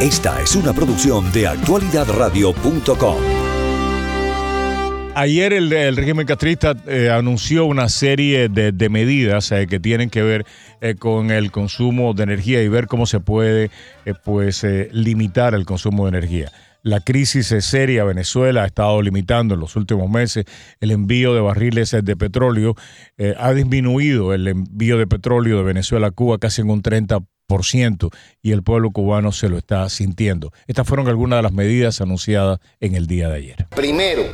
Esta es una producción de actualidadradio.com. Ayer el, régimen castrista eh, anunció una serie de, medidas eh, que tienen que ver eh, con el consumo de energía y ver cómo se puede pues limitar el consumo de energía. La crisis es seria. Venezuela ha estado limitando en los últimos meses el envío de barriles de petróleo. ha disminuido el envío de petróleo de Venezuela a Cuba casi en un 30% y el pueblo cubano se lo está sintiendo. Estas fueron algunas de las medidas anunciadas en el día de ayer. Primero,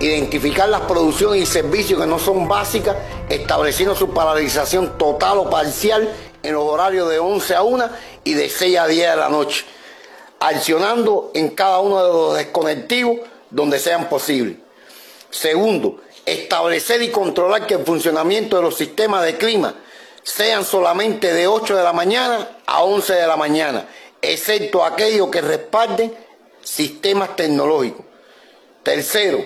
identificar las producciones y servicios que no son básicas, estableciendo su paralización total o parcial en los horarios de 11 a 1 y de 6 a 10 de la noche, accionando en cada uno de los desconectivos donde sean posibles. Segundo, establecer y controlar que el funcionamiento de los sistemas de clima sean solamente de 8 de la mañana a 11 de la mañana, excepto aquellos que respalden sistemas tecnológicos. Tercero,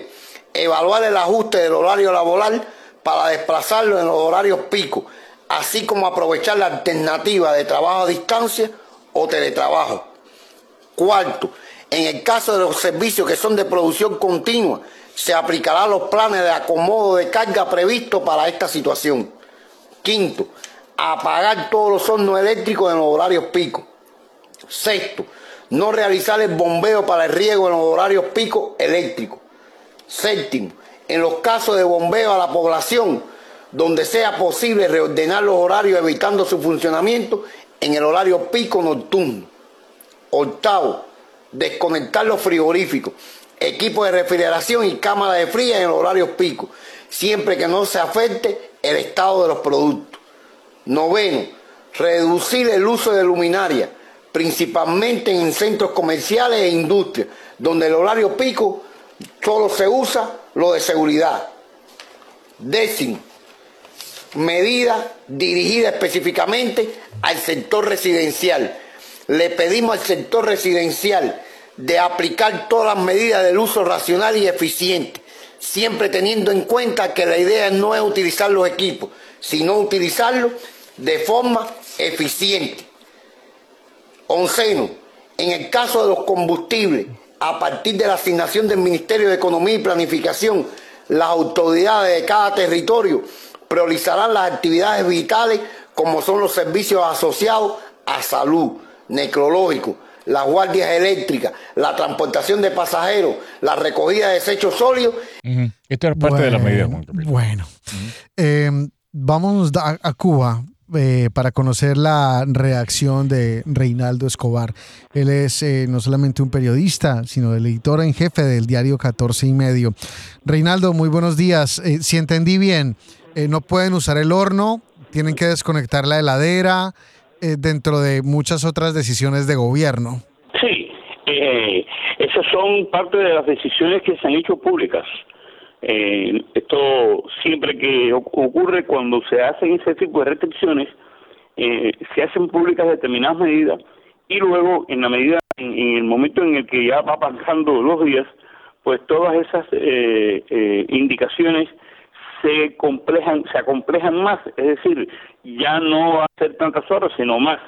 evaluar el ajuste del horario laboral para desplazarlo en los horarios pico, así como aprovechar la alternativa de trabajo a distancia o teletrabajo. Cuarto, en el caso de los servicios que son de producción continua, se aplicarán los planes de acomodo de carga previstos para esta situación. Quinto, apagar todos los hornos eléctricos en los horarios pico. Sexto, no realizar el bombeo para el riego en los horarios pico eléctricos. Séptimo, en los casos de bombeo a la población, donde sea posible reordenar los horarios evitando su funcionamiento en el horario pico nocturno. Octavo, desconectar los frigoríficos, equipos de refrigeración y cámaras de fría en el horario pico, siempre que no se afecte el estado de los productos. Noveno, reducir el uso de luminaria, principalmente en centros comerciales e industrias, donde el horario pico solo se usa lo de seguridad. Décimo, medida dirigida específicamente al sector residencial. Le pedimos al sector residencial de aplicar todas las medidas del uso racional y eficiente, siempre teniendo en cuenta que la idea no es utilizar los equipos, sino utilizarlos de forma eficiente. Onceno, en el caso de los combustibles, a partir de la asignación del Ministerio de Economía y Planificación, las autoridades de cada territorio priorizarán las actividades vitales como son los servicios asociados a salud, necrológico, las guardias eléctricas, la transportación de pasajeros, la recogida de desechos sólidos. Esto es parte de la medida. Bueno, eh, vamos a Cuba. Eh, para conocer la reacción de Reinaldo Escobar. Él es eh, no solamente un periodista, sino el editor en jefe del diario 14 y medio. Reinaldo, muy buenos días. Eh, si entendí bien, no pueden usar el horno, tienen que desconectar la heladera, dentro de muchas otras decisiones de gobierno. Sí, esas son parte de las decisiones que se han hecho públicas. Eh, esto siempre que ocurre cuando se hacen ese tipo de restricciones, eh, se hacen públicas determinadas medidas y luego en la medida, en, el momento en el que ya va pasando los días, pues todas esas eh, eh, indicaciones se complejan, se acomplejan más, es decir, ya no va a ser tantas horas, sino más.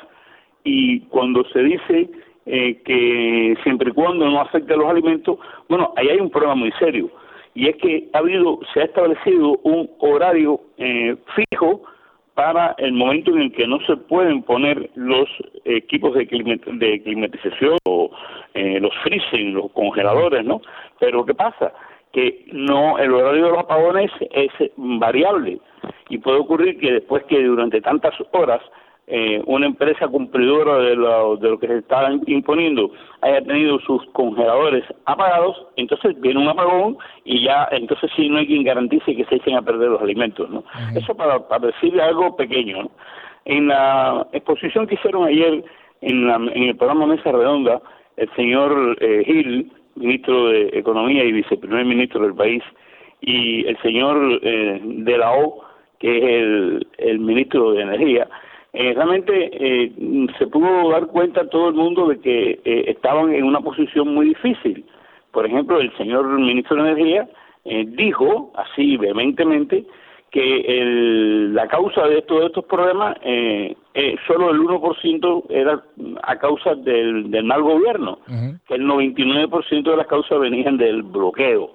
Y cuando se dice eh, que siempre y cuando no afecte a los alimentos, bueno, ahí hay un problema muy serio y es que ha habido, se ha establecido un horario eh, fijo para el momento en el que no se pueden poner los equipos de, climatización o eh, los freezing, los congeladores, ¿no? Pero ¿qué pasa? Que no el horario de los apagones es variable. Y puede ocurrir que después que durante tantas horas eh, una empresa cumplidora de lo, de lo que se está imponiendo haya tenido sus congeladores apagados, entonces viene un apagón y ya, entonces sí no hay quien garantice que se echen a perder los alimentos, ¿no? Eso para, para decirle algo pequeño, En la exposición que hicieron ayer en, la, en el programa Mesa Redonda, el señor eh, Gil, ministro de Economía y viceprimer ministro del país, y el señor eh, de la O, que es el, el ministro de Energía, eh, realmente eh, se pudo dar cuenta todo el mundo de que eh, estaban en una posición muy difícil. Por ejemplo, el señor ministro de Energía dijo así vehementemente que el, la causa de todos estos problemas es eh, solo el 1% era a causa del, del mal gobierno, que el 99% de las causas venían del bloqueo.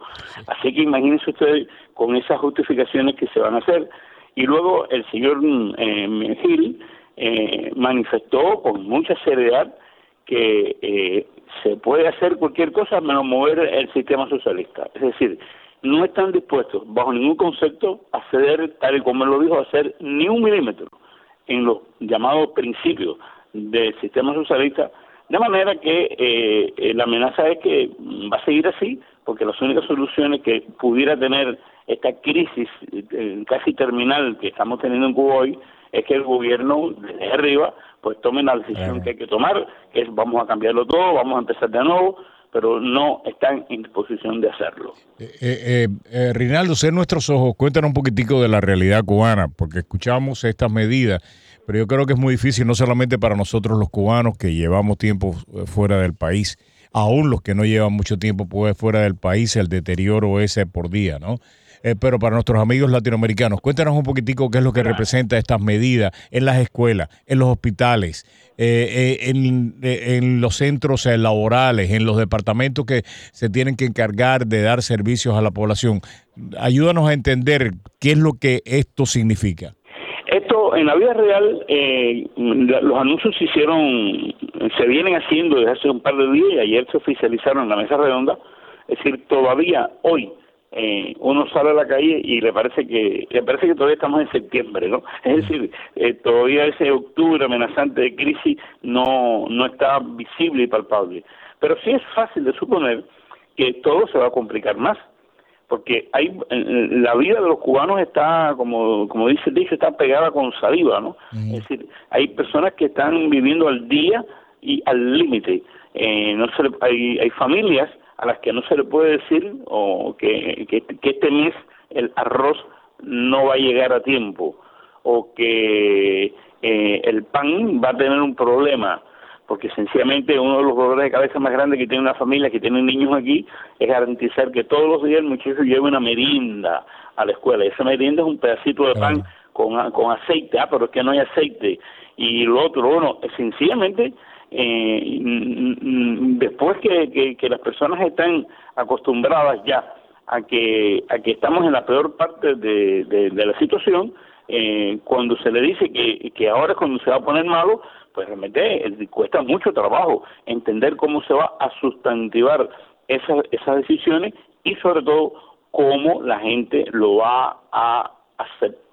Así que imagínense ustedes con esas justificaciones que se van a hacer. Y luego el señor eh, Gil eh, manifestó con mucha seriedad que eh, se puede hacer cualquier cosa menos mover el sistema socialista. Es decir, no están dispuestos, bajo ningún concepto, a ceder, tal y como él lo dijo, a hacer ni un milímetro en los llamados principios del sistema socialista, de manera que eh, la amenaza es que va a seguir así, porque las únicas soluciones que pudiera tener esta crisis eh, casi terminal que estamos teniendo en Cuba hoy es que el gobierno desde arriba pues tome la decisión que hay que tomar, que es vamos a cambiarlo todo, vamos a empezar de nuevo, pero no están en disposición de hacerlo. Eh, eh, eh, Rinaldo, sé nuestros ojos, cuéntanos un poquitico de la realidad cubana, porque escuchamos estas medidas, pero yo creo que es muy difícil, no solamente para nosotros los cubanos que llevamos tiempo fuera del país, aún los que no llevan mucho tiempo pues, fuera del país, el deterioro ese por día, ¿no? Eh, pero para nuestros amigos latinoamericanos, cuéntanos un poquitico qué es lo que representa estas medidas en las escuelas, en los hospitales, eh, eh, en, los centros laborales, en los departamentos que se tienen que encargar de dar servicios a la población. Ayúdanos a entender qué es lo que esto significa. Esto en la vida real, los anuncios se hicieron, se vienen haciendo desde hace un par de días y ayer se oficializaron en la mesa redonda. Es decir, todavía hoy eh, uno sale a la calle y le parece que le parece que todavía estamos en septiembre, ¿no? Es decir, eh, todavía ese octubre amenazante de crisis no no está visible y palpable. Pero sí es fácil de suponer que todo se va a complicar más, porque hay la vida de los cubanos está, como como dice el dicho, está pegada con saliva, ¿no? Es decir, hay personas que están viviendo al día y al límite. Eh, no se hay hay familias a las que no se le puede decir o que, que, este mes el arroz no va a llegar a tiempo o que eh, el pan va a tener un problema porque sencillamente uno de los dolores de cabeza más grandes que tiene una familia que tiene niños aquí es garantizar que todos los días el muchacho lleve una merienda a la escuela. Esa merienda es un pedacito de pan con, con aceite, ah, pero es que no hay aceite. Y lo otro, bueno, sencillamente eh, después que, las personas están acostumbradas ya a que a que estamos en la peor parte de, la situación eh, cuando se le dice que, que ahora es cuando se va a poner malo pues realmente eh, cuesta mucho trabajo entender cómo se va a sustantivar esas esas decisiones y sobre todo cómo la gente lo va a aceptar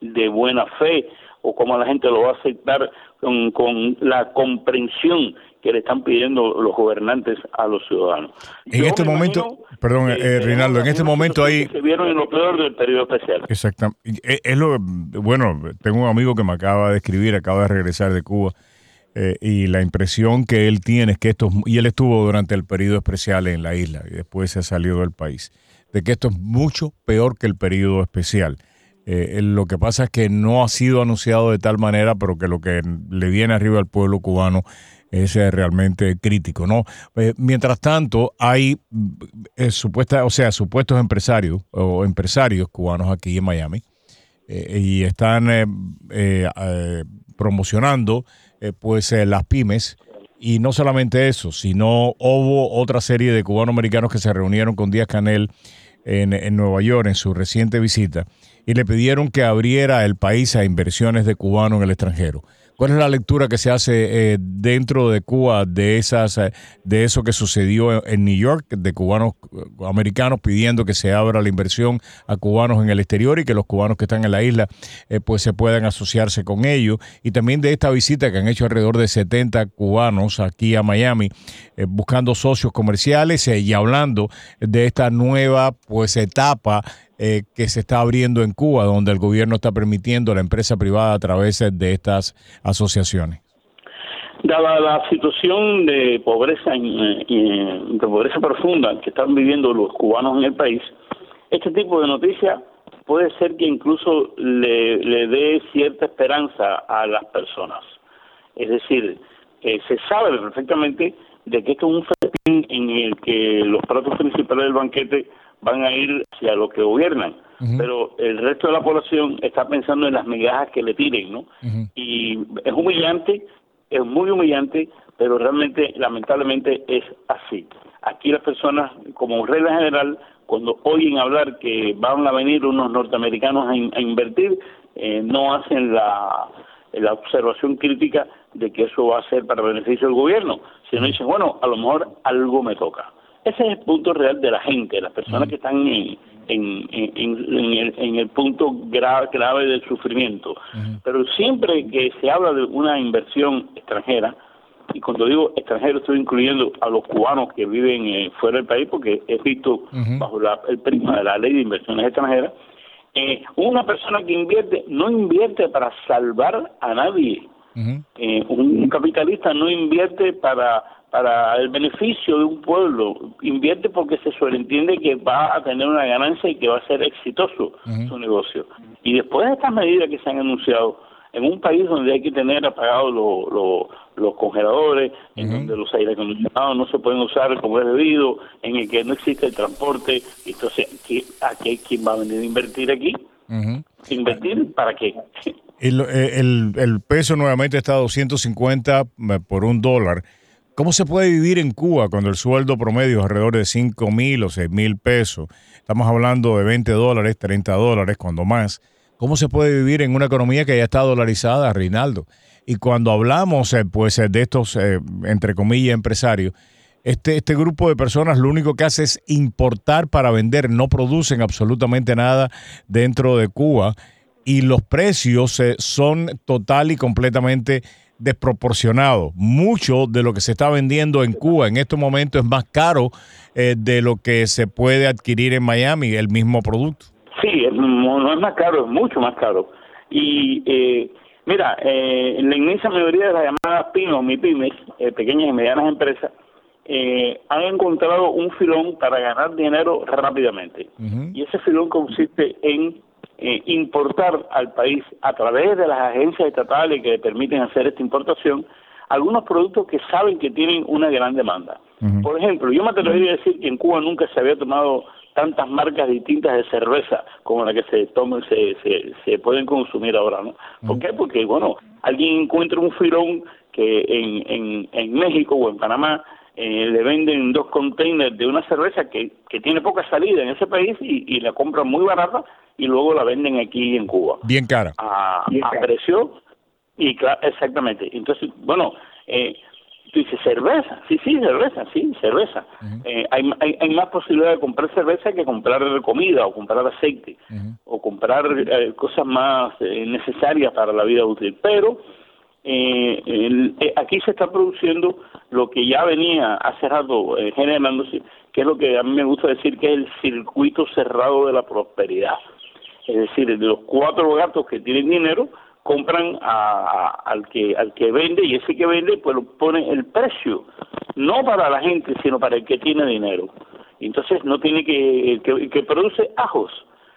de buena fe o cómo la gente lo va a aceptar con, la comprensión que le están pidiendo los gobernantes a los ciudadanos. En este momento, perdón, eh, Rinaldo, en este momento hay... Se vieron en lo peor del periodo especial. Exactamente. Eh, es lo, bueno, tengo un amigo que me acaba de escribir, acaba de regresar de Cuba, eh, y la impresión que él tiene es que esto, y él estuvo durante el periodo especial en la isla, y después se ha salido del país, de que esto es mucho peor que el periodo especial. Eh, lo que pasa es que no ha sido anunciado de tal manera, pero que lo que le viene arriba al pueblo cubano es eh, realmente crítico, ¿no? Eh, mientras tanto, hay supuesta, o sea, supuestos empresarios o empresarios cubanos aquí en Miami y están promocionando pues las pymes y no solamente eso, sino hubo otra serie de cubanos americanos que se reunieron con Díaz Canel en, Nueva York en su reciente visita y le pidieron que abriera el país a inversiones de cubanos en el extranjero. ¿Cuál es la lectura que se hace eh, dentro de Cuba de esas eh, de eso que sucedió en New York de cubanos eh, americanos pidiendo que se abra la inversión a cubanos en el exterior y que los cubanos que están en la isla pues se puedan asociarse con ellos y también de esta visita que han hecho alrededor de 70 cubanos aquí a Miami buscando socios comerciales y hablando de esta nueva pues etapa eh, que se está abriendo en Cuba, donde el gobierno está permitiendo a la empresa privada a través de estas asociaciones? Dada la situación de pobreza, de pobreza profunda que están viviendo los cubanos en el país, este tipo de noticias puede ser que incluso le, le dé cierta esperanza a las personas. Es decir, que se sabe perfectamente de que esto es un festín en el que los platos principales del banquete van a ir hacia los que gobiernan. pero el resto de la población está pensando en las migajas que le tiren, ¿no? Y es humillante, es muy humillante, pero realmente, lamentablemente, es así. Aquí las personas, como regla general, cuando oyen hablar que van a venir unos norteamericanos a, invertir, eh, no hacen la, la observación crítica de que eso va a ser para beneficio del gobierno, sino dicen, bueno, a lo mejor algo me toca. Ese es el punto real de la gente, las personas que están en, en, el, en el punto grave, grave del sufrimiento. Pero siempre que se habla de una inversión extranjera, y cuando digo extranjero estoy incluyendo a los cubanos que viven eh, fuera del país, porque he visto bajo el prisma de la ley de inversiones extranjeras, eh, una persona que invierte no invierte para salvar a nadie. Eh, un, capitalista no invierte para para el beneficio de un pueblo, invierte porque se sobreentiende que va a tener una ganancia y que va a ser exitoso su negocio. Y después de estas medidas que se han anunciado, en un país donde hay que tener apagados los congeladores, en donde los aire acondicionados no se pueden usar como es debido, en el que no existe el transporte, entonces, ¿a quién va a venir a invertir aquí? ¿Invertir para qué? El, el, el, peso nuevamente está a 250 eh, por un dólar. ¿Cómo se puede vivir en Cuba cuando el sueldo promedio es alrededor de 5 mil o 6 mil pesos? Estamos hablando de 20 dólares, 30 dólares, cuando más. ¿Cómo se puede vivir en una economía que ya está dolarizada, Reinaldo? Y cuando hablamos eh, pues, de estos, eh, entre comillas, empresarios, este, este grupo de personas lo único que hace es importar para vender, no producen absolutamente nada dentro de Cuba y los precios eh, son total y completamente desproporcionado. Mucho de lo que se está vendiendo en Cuba en estos momentos es más caro eh, de lo que se puede adquirir en Miami, el mismo producto. Sí, no, es más caro, es mucho más caro. Y eh, mira, eh, la inmensa mayoría de las llamadas PYME, MIPYMES, eh, pequeñas y medianas empresas, han encontrado un filón para ganar dinero rápidamente. Y ese filón consiste en eh, importar al país a través de las agencias estatales que le permiten hacer esta importación algunos productos que saben que tienen una gran demanda. Por ejemplo, yo me atrevería a decir que en Cuba nunca se había tomado tantas marcas distintas de cerveza como la que se toman, se, se, pueden consumir ahora, ¿no? ¿Por qué? Porque, bueno, alguien encuentra un filón que en, en, en México o en Panamá eh, le venden dos containers de una cerveza que, que tiene poca salida en ese país y, y la compran muy barata y luego la venden aquí en Cuba. Bien cara. A, precio, y claro, exactamente. Entonces, bueno, eh, tú dices cerveza, sí, sí, cerveza, sí, cerveza. eh, hay, hay, hay, más posibilidad de comprar cerveza que comprar comida o comprar aceite o comprar eh, cosas más eh, necesarias para la vida útil. Pero eh, eh, aquí se está produciendo lo que ya venía hace rato generándose, que es lo que a mí me gusta decir que es el circuito cerrado de la prosperidad. Es decir, de los cuatro gatos que tienen dinero, compran al que al que vende y ese que vende pues pone el precio. No para la gente sino para el que tiene dinero. Entonces no tiene que el que, que produce ajos.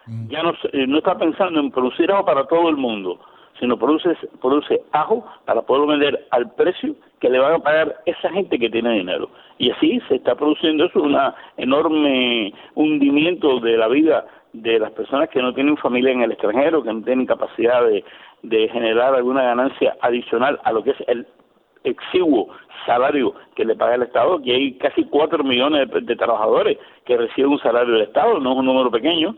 Mm. ya no no está pensando en producir ajo para todo el mundo sino produce produce ajo para poderlo vender al precio que le van a pagar esa gente que tiene dinero. Y así se está produciendo eso un enorme hundimiento de la vida de las personas que no tienen familia en el extranjero, que no tienen capacidad de, generar alguna ganancia adicional a lo que es el exiguo salario que le paga el Estado, que hay casi cuatro millones de, trabajadores que reciben un salario del Estado, no es un número pequeño,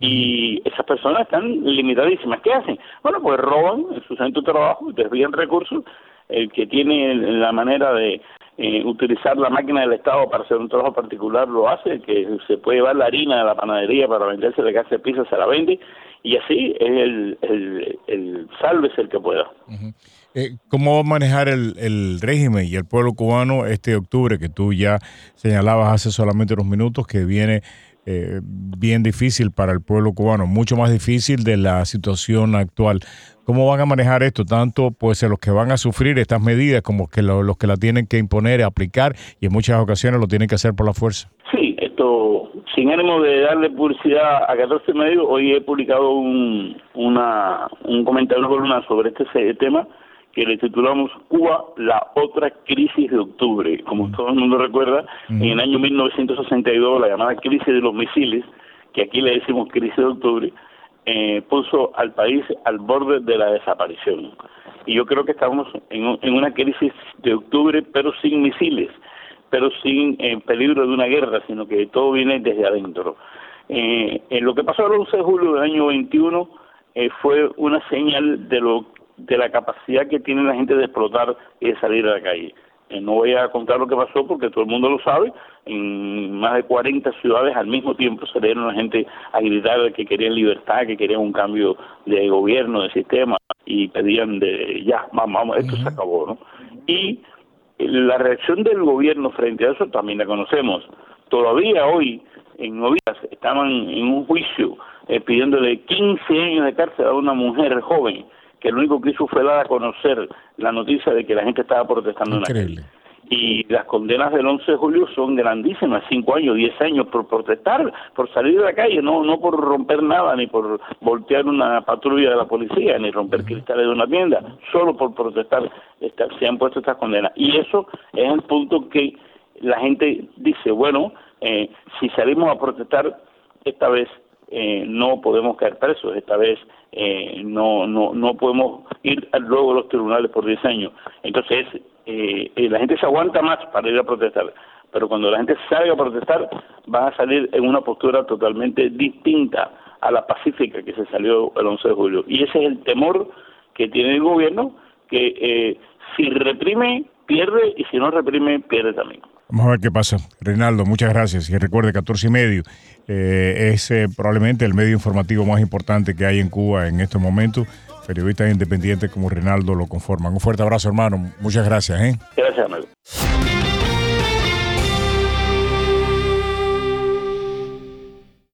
y esas personas están limitadísimas. ¿Qué hacen? Bueno, pues roban en su centro de trabajo, desvían recursos, el que tiene la manera de, eh, utilizar la máquina del Estado para hacer un trabajo particular lo hace, que se puede llevar la harina de la panadería para venderse de casa de pizza, se la vende, y así es el, el, el el que pueda. Eh, ¿Cómo va a manejar el, el régimen y el pueblo cubano este octubre que tú ya señalabas hace solamente unos minutos que viene eh, bien difícil para el pueblo cubano, mucho más difícil de la situación actual. ¿Cómo van a manejar esto? Tanto pues los que van a sufrir estas medidas como que los que la tienen que imponer, aplicar y en muchas ocasiones lo tienen que hacer por la fuerza. Sí, esto sin ánimo de darle publicidad a 14 medios, hoy he publicado un, una, un comentario, columna sobre este tema que le titulamos Cuba, la otra crisis de octubre. Como todo el mundo recuerda, en el año 1962, la llamada crisis de los misiles, que aquí le decimos crisis de octubre, eh, puso al país al borde de la desaparición. Y yo creo que estamos en, en una crisis de octubre, pero sin misiles, pero sin eh, peligro de una guerra, sino que todo viene desde adentro. Eh, en lo que pasó el 11 de julio del año 21 eh, fue una señal de lo de la capacidad que tiene la gente de explotar y de salir a la calle. Eh, no voy a contar lo que pasó porque todo el mundo lo sabe. En más de 40 ciudades al mismo tiempo salieron la gente a gritar que querían libertad, que querían un cambio de gobierno, de sistema y pedían de ya, vamos, esto se acabó, ¿no? Y la reacción del gobierno frente a eso también la conocemos. Todavía hoy en Novias estaban en un juicio eh, pidiéndole 15 años de cárcel a una mujer joven que lo único que hizo fue dar a conocer la noticia de que la gente estaba protestando en la calle. Y las condenas del 11 de julio son grandísimas, 5 años, 10 años por protestar, por salir de la calle, no no por romper nada, ni por voltear una patrulla de la policía, ni romper cristales de una tienda, solo por protestar se han puesto estas condenas. Y eso es el punto que la gente dice, bueno, eh, si salimos a protestar, esta vez eh, no podemos caer presos, esta vez eh, no, no, no podemos ir luego a los tribunales por 10 años. Entonces, eh, la gente se aguanta más para ir a protestar, pero cuando la gente salga a protestar, van a salir en una postura totalmente distinta a la pacífica que se salió el 11 de julio. Y ese es el temor que tiene el gobierno, que si reprime, pierde, y si no reprime, pierde también. Vamos a ver qué pasa. Reinaldo, muchas gracias. Y recuerde, 14 y medio eh, es eh, probablemente el medio informativo más importante que hay en Cuba en estos momentos. Periodistas independientes como Reinaldo lo conforman. Un fuerte abrazo, hermano. Muchas gracias. ¿eh? Gracias, amigo.